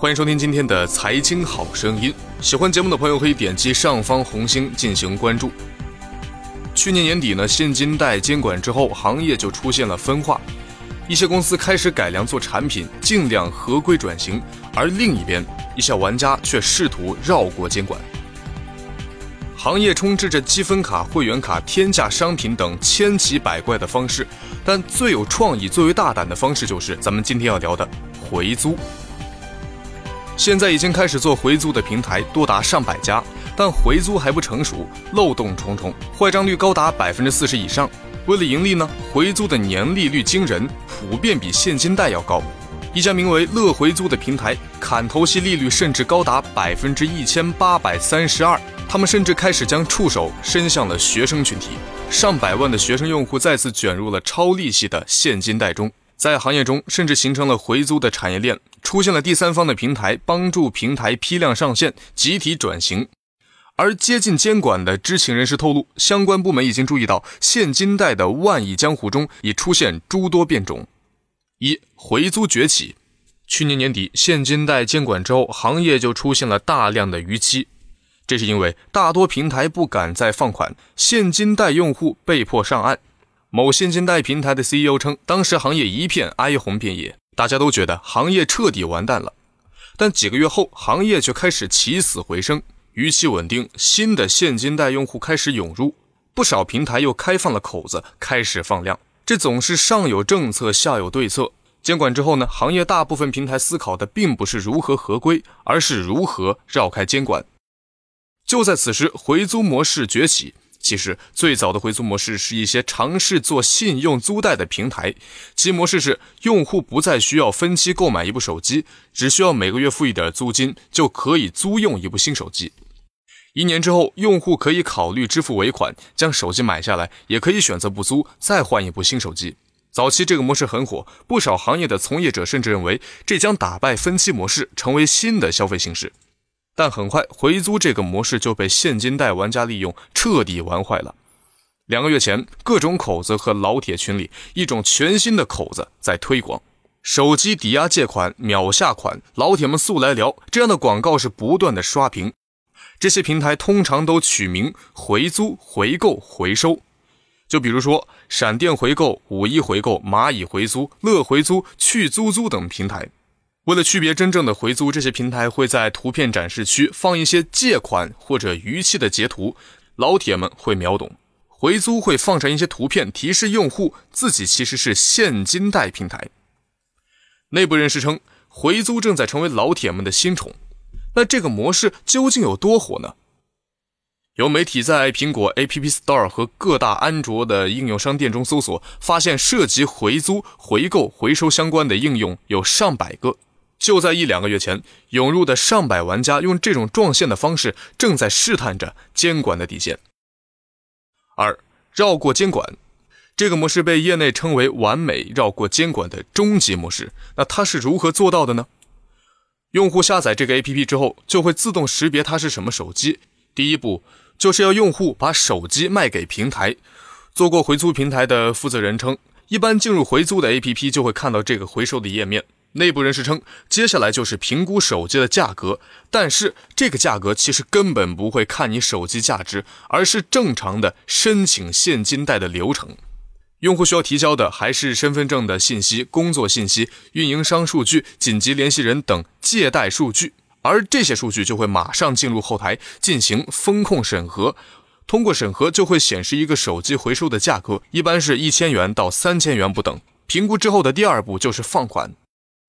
欢迎收听今天的财经好声音。喜欢节目的朋友可以点击上方红星进行关注。去年年底呢，现金贷监管之后，行业就出现了分化，一些公司开始改良做产品，尽量合规转型，而另一边，一些玩家却试图绕过监管。行业充斥着积分卡、会员卡、天价商品等千奇百怪的方式，但最有创意、最为大胆的方式就是咱们今天要聊的回租。现在已经开始做回租的平台多达上百家，但回租还不成熟，漏洞重重，坏账率高达百分之四十以上。为了盈利呢，回租的年利率惊人，普遍比现金贷要高。一家名为“乐回租”的平台，砍头息利率甚至高达百分之一千八百三十二。他们甚至开始将触手伸向了学生群体，上百万的学生用户再次卷入了超利息的现金贷中。在行业中，甚至形成了回租的产业链，出现了第三方的平台，帮助平台批量上线、集体转型。而接近监管的知情人士透露，相关部门已经注意到，现金贷的万亿江湖中已出现诸多变种。一回租崛起，去年年底现金贷监管之后，行业就出现了大量的逾期，这是因为大多平台不敢再放款，现金贷用户被迫上岸。某现金贷平台的 CEO 称，当时行业一片哀鸿遍野，大家都觉得行业彻底完蛋了。但几个月后，行业却开始起死回生，逾期稳定，新的现金贷用户开始涌入，不少平台又开放了口子，开始放量。这总是上有政策，下有对策。监管之后呢，行业大部分平台思考的并不是如何合规，而是如何绕开监管。就在此时，回租模式崛起。其实，最早的回租模式是一些尝试做信用租贷的平台，其模式是用户不再需要分期购买一部手机，只需要每个月付一点租金就可以租用一部新手机。一年之后，用户可以考虑支付尾款，将手机买下来，也可以选择不租，再换一部新手机。早期这个模式很火，不少行业的从业者甚至认为这将打败分期模式，成为新的消费形式。但很快，回租这个模式就被现金贷玩家利用，彻底玩坏了。两个月前，各种口子和老铁群里，一种全新的口子在推广：手机抵押借款秒下款，老铁们速来聊。这样的广告是不断的刷屏。这些平台通常都取名回租、回购、回收。就比如说闪电回购、五一回购、蚂蚁回租、乐回租、去租租等平台。为了区别真正的回租，这些平台会在图片展示区放一些借款或者逾期的截图，老铁们会秒懂。回租会放上一些图片，提示用户自己其实是现金贷平台。内部人士称，回租正在成为老铁们的新宠。那这个模式究竟有多火呢？有媒体在苹果 App Store 和各大安卓的应用商店中搜索，发现涉及回租、回购、回收相关的应用有上百个。就在一两个月前，涌入的上百玩家用这种撞线的方式，正在试探着监管的底线。二，绕过监管，这个模式被业内称为完美绕过监管的终极模式。那它是如何做到的呢？用户下载这个 APP 之后，就会自动识别它是什么手机。第一步就是要用户把手机卖给平台。做过回租平台的负责人称，一般进入回租的 APP 就会看到这个回收的页面。内部人士称，接下来就是评估手机的价格，但是这个价格其实根本不会看你手机价值，而是正常的申请现金贷的流程。用户需要提交的还是身份证的信息、工作信息、运营商数据、紧急联系人等借贷数据，而这些数据就会马上进入后台进行风控审核，通过审核就会显示一个手机回收的价格，一般是一千元到三千元不等。评估之后的第二步就是放款。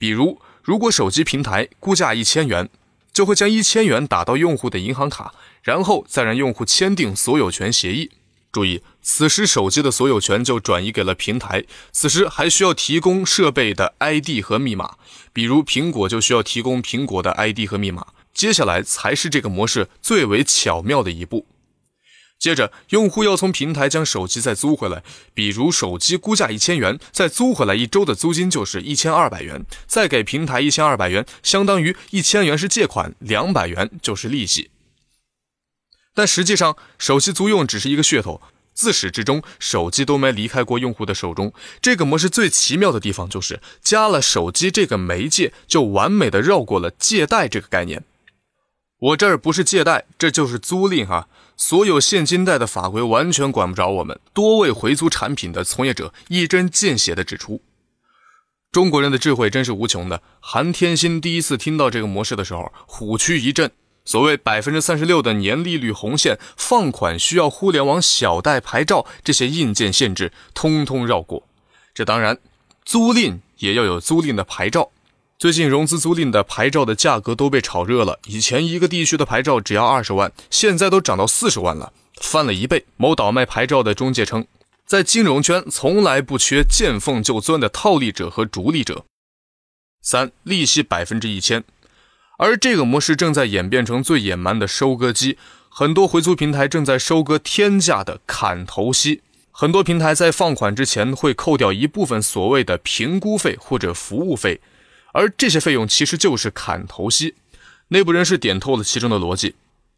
比如，如果手机平台估价一千元，就会将一千元打到用户的银行卡，然后再让用户签订所有权协议。注意，此时手机的所有权就转移给了平台，此时还需要提供设备的 ID 和密码，比如苹果就需要提供苹果的 ID 和密码。接下来才是这个模式最为巧妙的一步。接着，用户要从平台将手机再租回来，比如手机估价一千元，再租回来一周的租金就是一千二百元，再给平台一千二百元，相当于一千元是借款，两百元就是利息。但实际上，手机租用只是一个噱头，自始至终，手机都没离开过用户的手中。这个模式最奇妙的地方就是，加了手机这个媒介，就完美的绕过了借贷这个概念。我这儿不是借贷，这就是租赁哈。所有现金贷的法规完全管不着我们。多位回租产品的从业者一针见血地指出，中国人的智慧真是无穷的。韩天心第一次听到这个模式的时候，虎躯一震。所谓百分之三十六的年利率红线，放款需要互联网小贷牌照这些硬件限制，通通绕过。这当然，租赁也要有租赁的牌照。最近融资租赁的牌照的价格都被炒热了，以前一个地区的牌照只要二十万，现在都涨到四十万了，翻了一倍。某倒卖牌照的中介称，在金融圈从来不缺见缝就钻的套利者和逐利者。三，利息百分之一千。而这个模式正在演变成最野蛮的收割机，很多回租平台正在收割天价的砍头息。很多平台在放款之前会扣掉一部分所谓的评估费或者服务费，而这些费用其实就是砍头息。内部人士点透了其中的逻辑。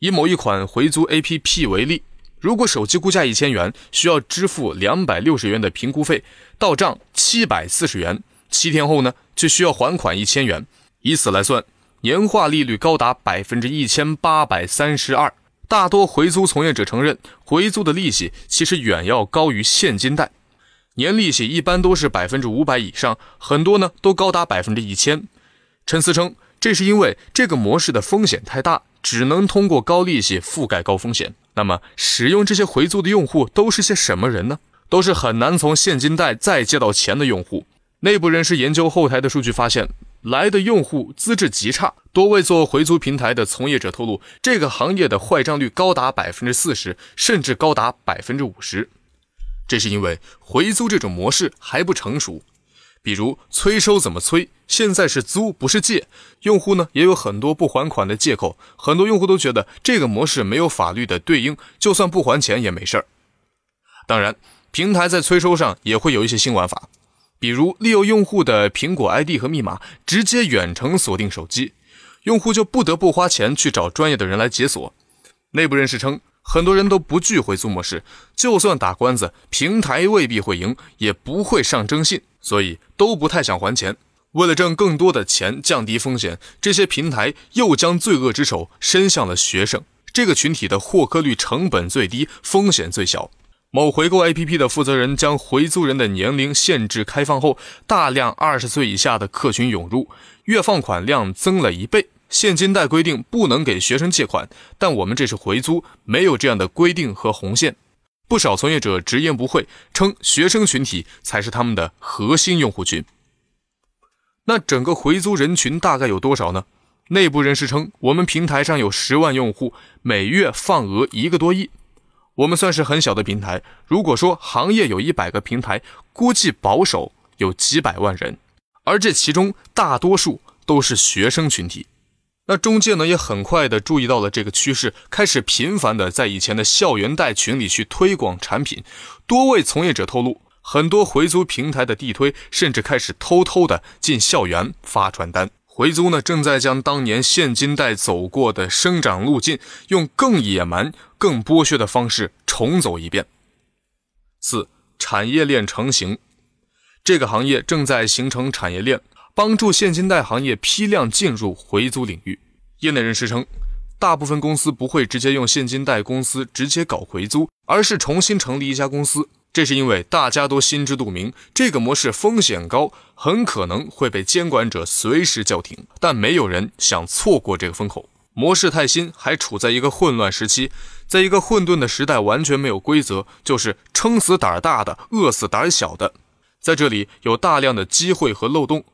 以某一款回租 APP 为例，如果手机估价一千元，需要支付两百六十元的评估费，到账七百四十元，七天后呢就需要还款一千元，以此来算。年化利率高达百分之一千八百三十二，大多回租从业者承认，回租的利息其实远要高于现金贷，年利息一般都是百分之五百以上，很多呢都高达百分之一千。陈思称，这是因为这个模式的风险太大，只能通过高利息覆盖高风险。那么，使用这些回租的用户都是些什么人呢？都是很难从现金贷再借到钱的用户。内部人士研究后台的数据发现。来的用户资质极差，多位做回租平台的从业者透露，这个行业的坏账率高达百分之四十，甚至高达百分之五十。这是因为回租这种模式还不成熟，比如催收怎么催？现在是租不是借，用户呢也有很多不还款的借口，很多用户都觉得这个模式没有法律的对应，就算不还钱也没事儿。当然，平台在催收上也会有一些新玩法。比如利用用户的苹果 ID 和密码直接远程锁定手机，用户就不得不花钱去找专业的人来解锁。内部人士称，很多人都不惧回租模式，就算打官司，平台未必会赢，也不会上征信，所以都不太想还钱。为了挣更多的钱，降低风险，这些平台又将罪恶之手伸向了学生这个群体的获客率成本最低，风险最小。某回购 APP 的负责人将回租人的年龄限制开放后，大量二十岁以下的客群涌入，月放款量增了一倍。现金贷规定不能给学生借款，但我们这是回租，没有这样的规定和红线。不少从业者直言不讳，称学生群体才是他们的核心用户群。那整个回租人群大概有多少呢？内部人士称，我们平台上有十万用户，每月放额一个多亿。我们算是很小的平台，如果说行业有一百个平台，估计保守有几百万人，而这其中大多数都是学生群体。那中介呢，也很快的注意到了这个趋势，开始频繁的在以前的校园贷群里去推广产品。多位从业者透露，很多回租平台的地推甚至开始偷偷的进校园发传单。回租呢，正在将当年现金贷走过的生长路径，用更野蛮、更剥削的方式重走一遍。四、产业链成型，这个行业正在形成产业链，帮助现金贷行业批量进入回租领域。业内人士称，大部分公司不会直接用现金贷公司直接搞回租，而是重新成立一家公司。这是因为大家都心知肚明，这个模式风险高，很可能会被监管者随时叫停。但没有人想错过这个风口。模式太新，还处在一个混乱时期，在一个混沌的时代，完全没有规则，就是撑死胆大的，饿死胆小的。在这里有大量的机会和漏洞。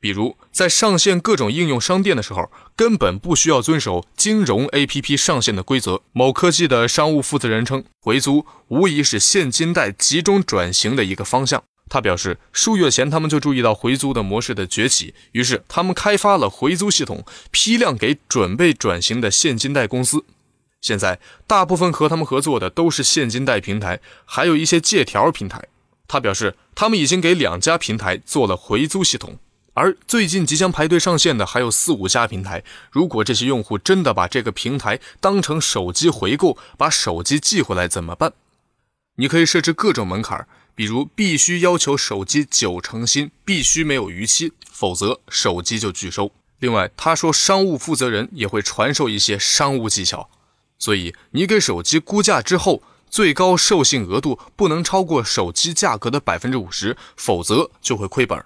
比如，在上线各种应用商店的时候，根本不需要遵守金融 APP 上线的规则。某科技的商务负责人称，回租无疑是现金贷集中转型的一个方向。他表示，数月前他们就注意到回租的模式的崛起，于是他们开发了回租系统，批量给准备转型的现金贷公司。现在，大部分和他们合作的都是现金贷平台，还有一些借条平台。他表示，他们已经给两家平台做了回租系统。而最近即将排队上线的还有四五家平台。如果这些用户真的把这个平台当成手机回购，把手机寄回来怎么办？你可以设置各种门槛，比如必须要求手机九成新，必须没有逾期，否则手机就拒收。另外，他说商务负责人也会传授一些商务技巧，所以你给手机估价之后，最高授信额度不能超过手机价格的百分之五十，否则就会亏本。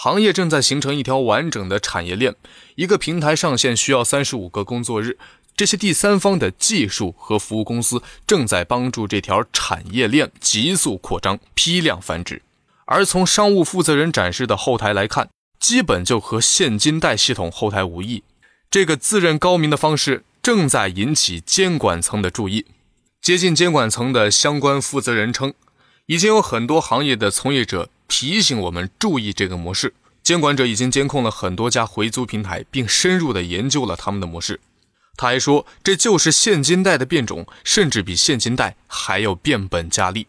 行业正在形成一条完整的产业链，一个平台上线需要三十五个工作日。这些第三方的技术和服务公司正在帮助这条产业链急速扩张、批量繁殖。而从商务负责人展示的后台来看，基本就和现金贷系统后台无异。这个自认高明的方式正在引起监管层的注意。接近监管层的相关负责人称，已经有很多行业的从业者提醒我们注意这个模式。监管者已经监控了很多家回租平台，并深入地研究了他们的模式。他还说，这就是现金贷的变种，甚至比现金贷还要变本加厉。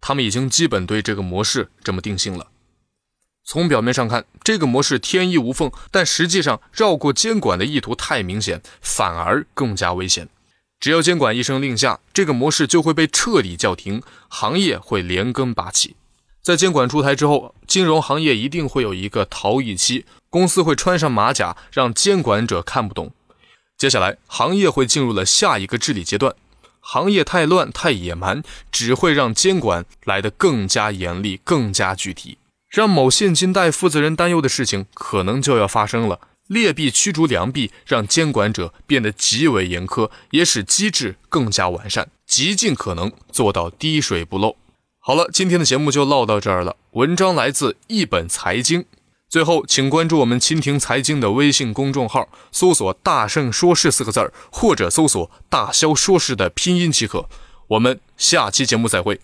他们已经基本对这个模式这么定性了。从表面上看，这个模式天衣无缝，但实际上绕过监管的意图太明显，反而更加危险。只要监管一声令下，这个模式就会被彻底叫停，行业会连根拔起。在监管出台之后，金融行业一定会有一个逃逸期，公司会穿上马甲，让监管者看不懂。接下来，行业会进入了下一个治理阶段。行业太乱、太野蛮，只会让监管来得更加严厉、更加具体。让某现金贷负责人担忧的事情，可能就要发生了。劣币驱逐良币，让监管者变得极为严苛，也使机制更加完善，极尽可能做到滴水不漏。好了，今天的节目就唠到这儿了。文章来自一本财经。最后，请关注我们蜻蜓财经的微信公众号，搜索“大圣说事”四个字儿，或者搜索“大肖说事”的拼音即可。我们下期节目再会。